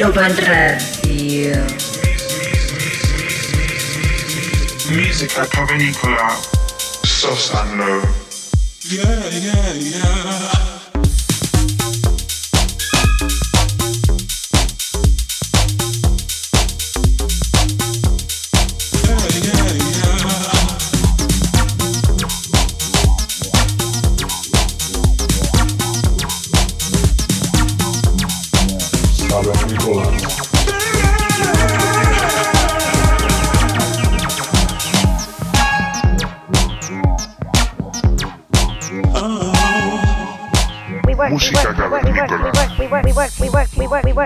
Global Radio. Musica cavernicola, sos and. Yeah, yeah, yeah.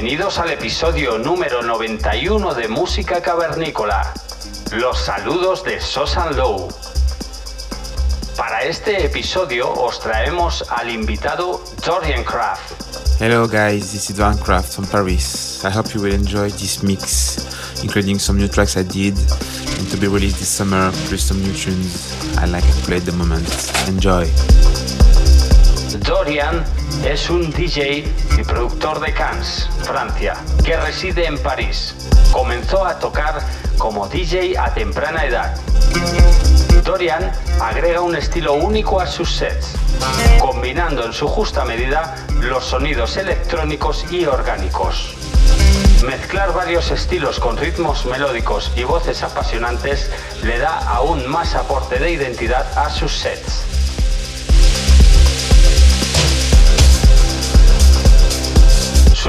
Bienvenidos al episodio número 91 de Música Cavernícola. Los saludos de Sosan Low. Para este episodio os traemos al invitado Dorian Craft. Hello guys, this is Dorian Craft from Paris. I hope you will enjoy this mix, including some new tracks I did and to be released this summer, plus some new tunes I like to play at the moment. Enjoy. Dorian es un DJ y productor de Cannes, Francia, que reside en París. Comenzó a tocar como DJ a temprana edad. Dorian agrega un estilo único a sus sets, combinando en su justa medida los sonidos electrónicos y orgánicos. Mezclar varios estilos con ritmos melódicos y voces apasionantes le da aún más aporte de identidad a sus sets.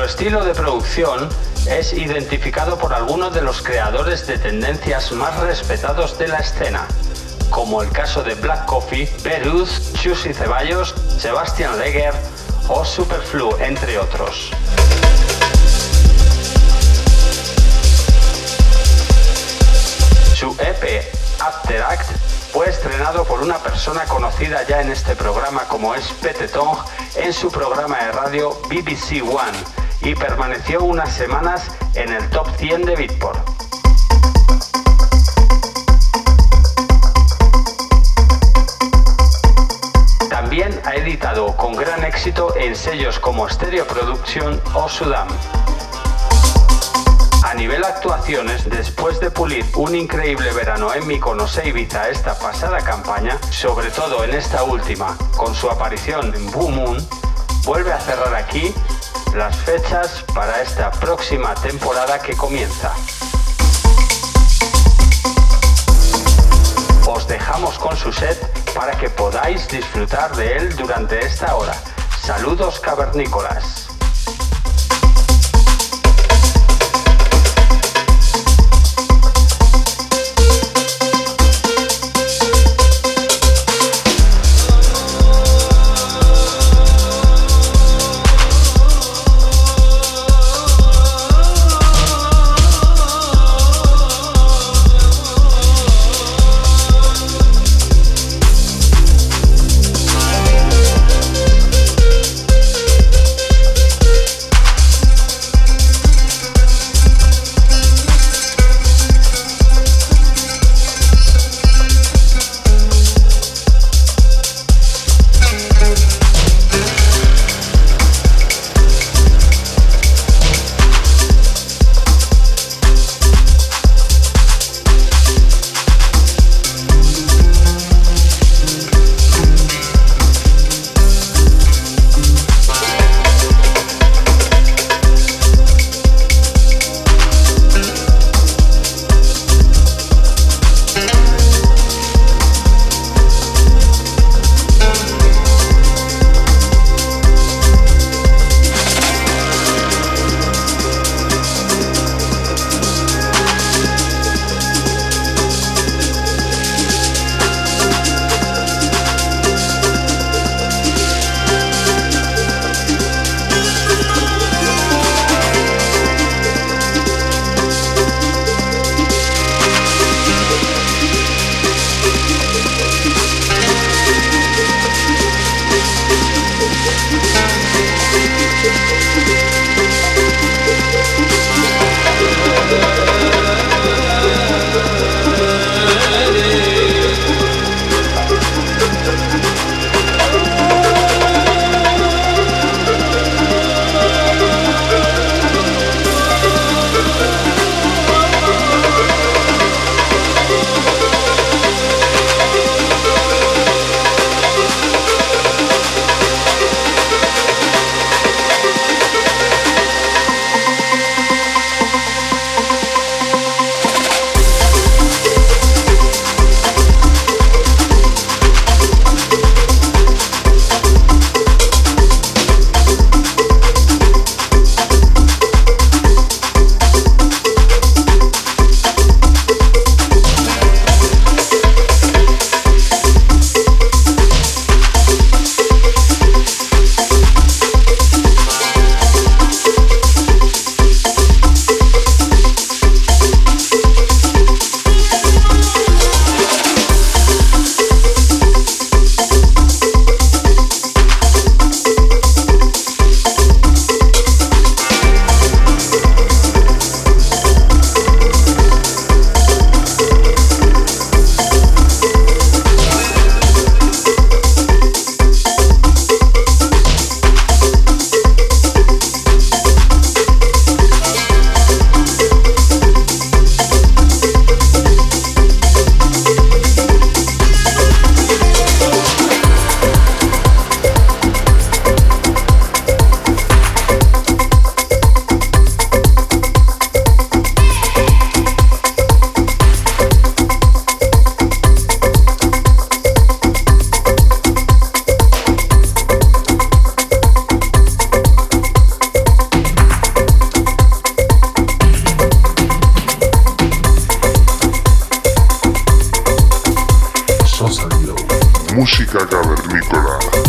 Estilo de producción es identificado por algunos de los creadores de tendencias más respetados de la escena, como el caso de Black Coffee, Peruz, Chusy Ceballos, Sebastian Leger o Superflu, entre otros. Su EP After Act fue estrenado por una persona conocida ya en este programa como es Pete Tong en su programa de radio BBC One y permaneció unas semanas en el top 100 de Beatport. También ha editado con gran éxito en sellos como Stereo Production o Sudam. A nivel actuaciones, después de pulir un increíble verano en Mykonos e Ibiza esta pasada campaña, sobre todo en esta última, con su aparición en Blue Moon, vuelve a cerrar aquí las fechas para esta próxima temporada que comienza. Os dejamos con su set para que podáis disfrutar de él durante esta hora. Saludos cavernícolas. Música cavernícola.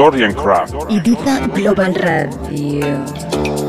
Dorian Craft. Ibiza Global Radio.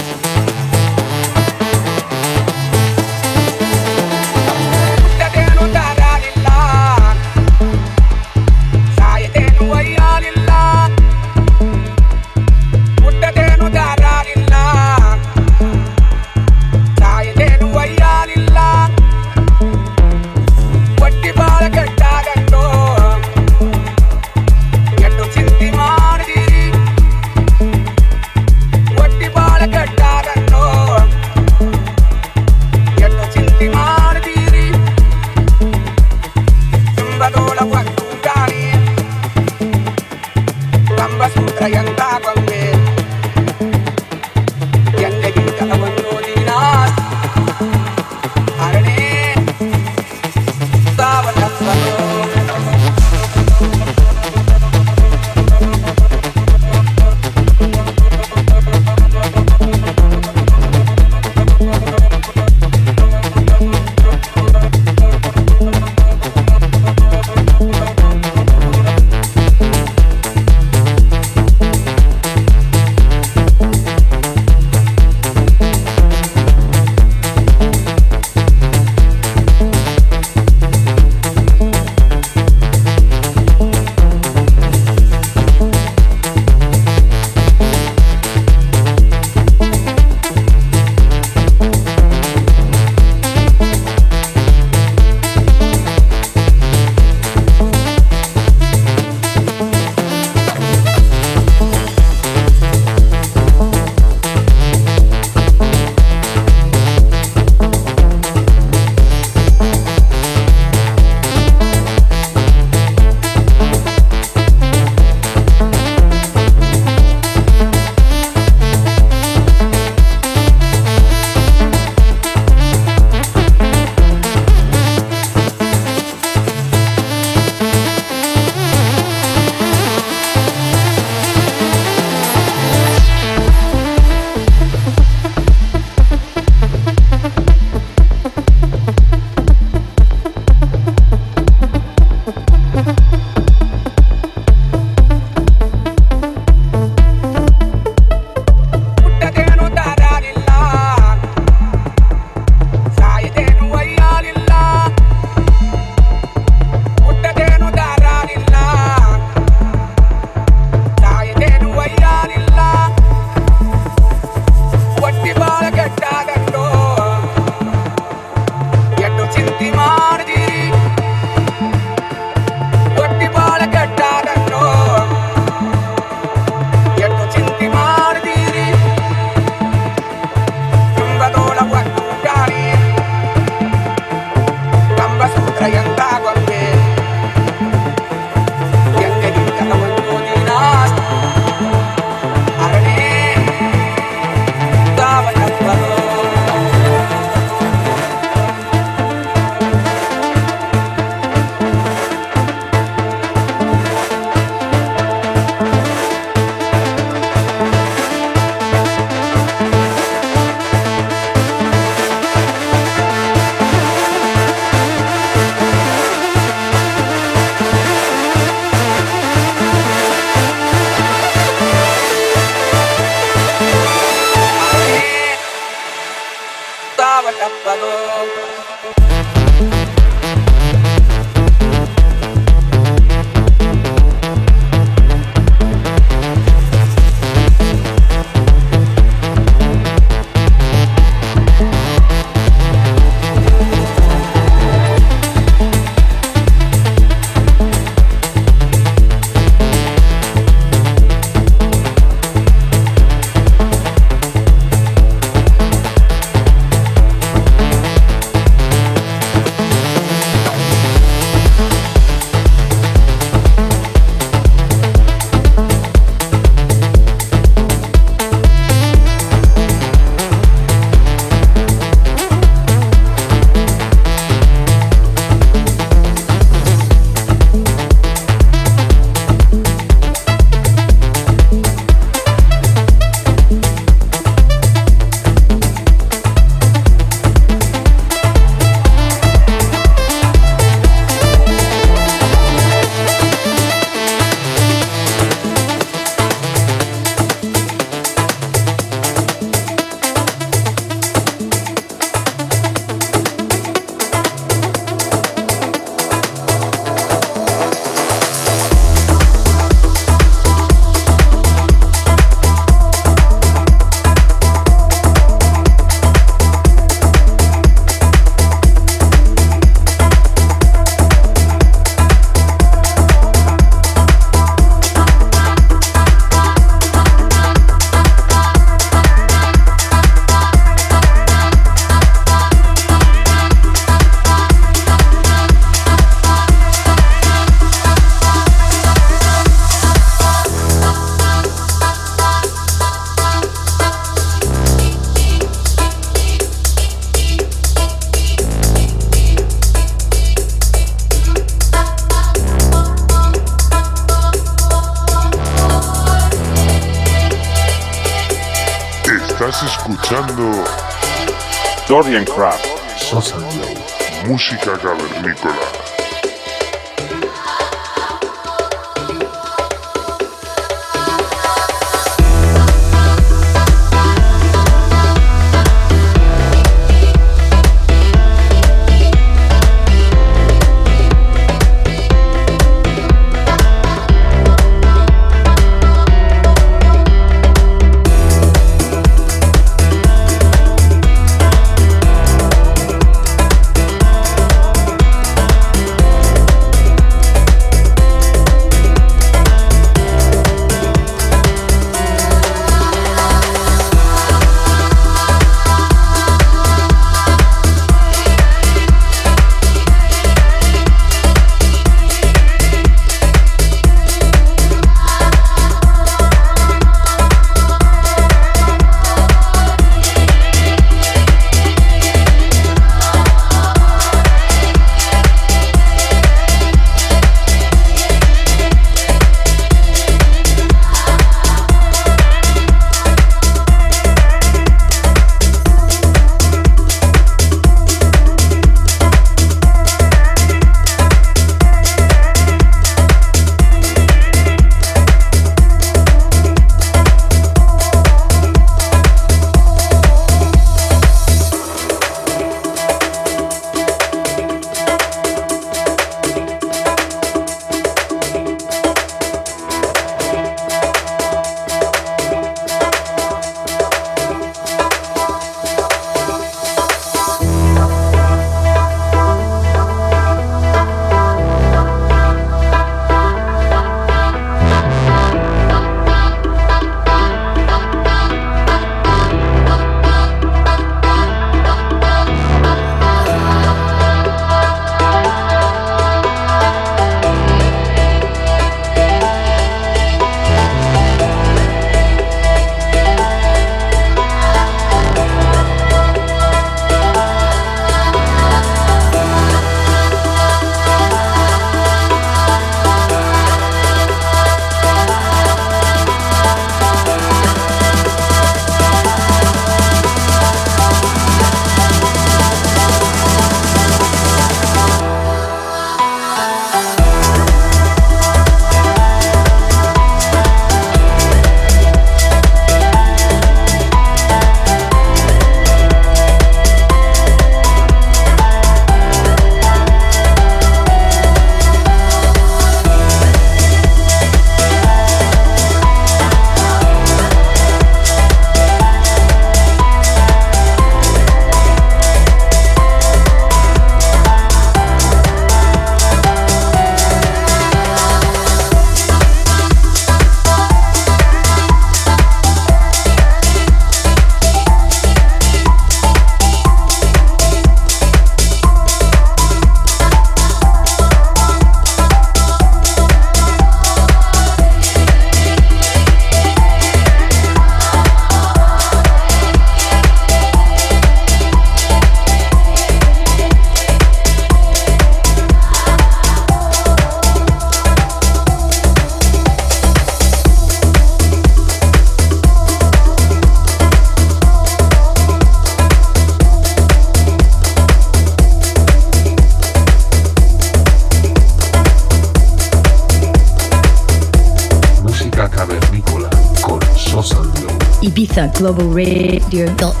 globalradio.com.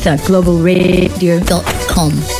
Globalradio.com.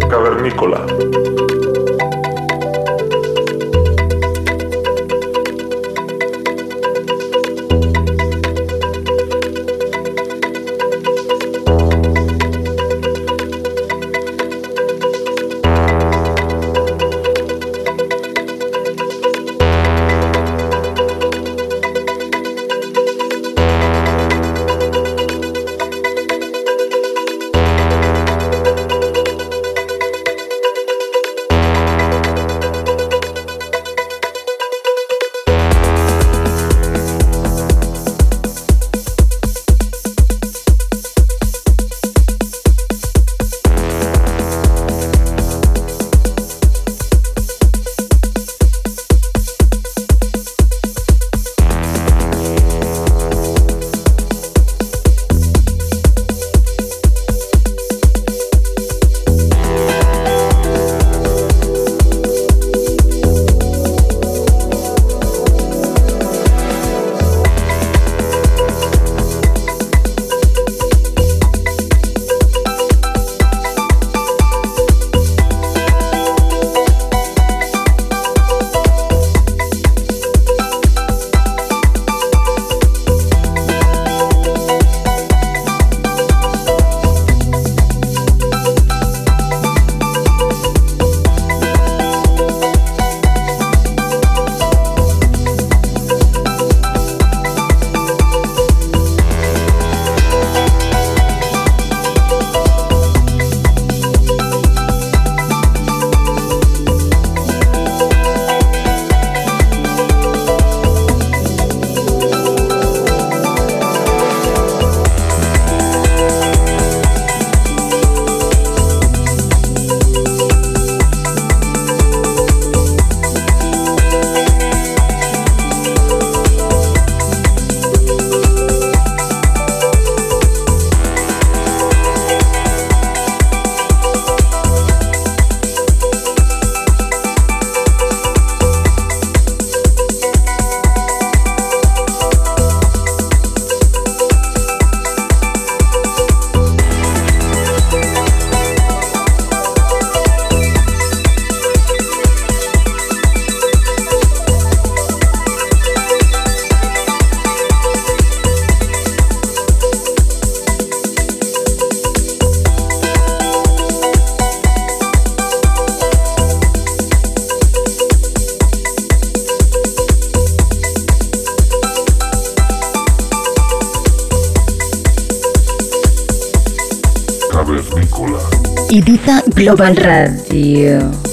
Cavernícola. Global Radio.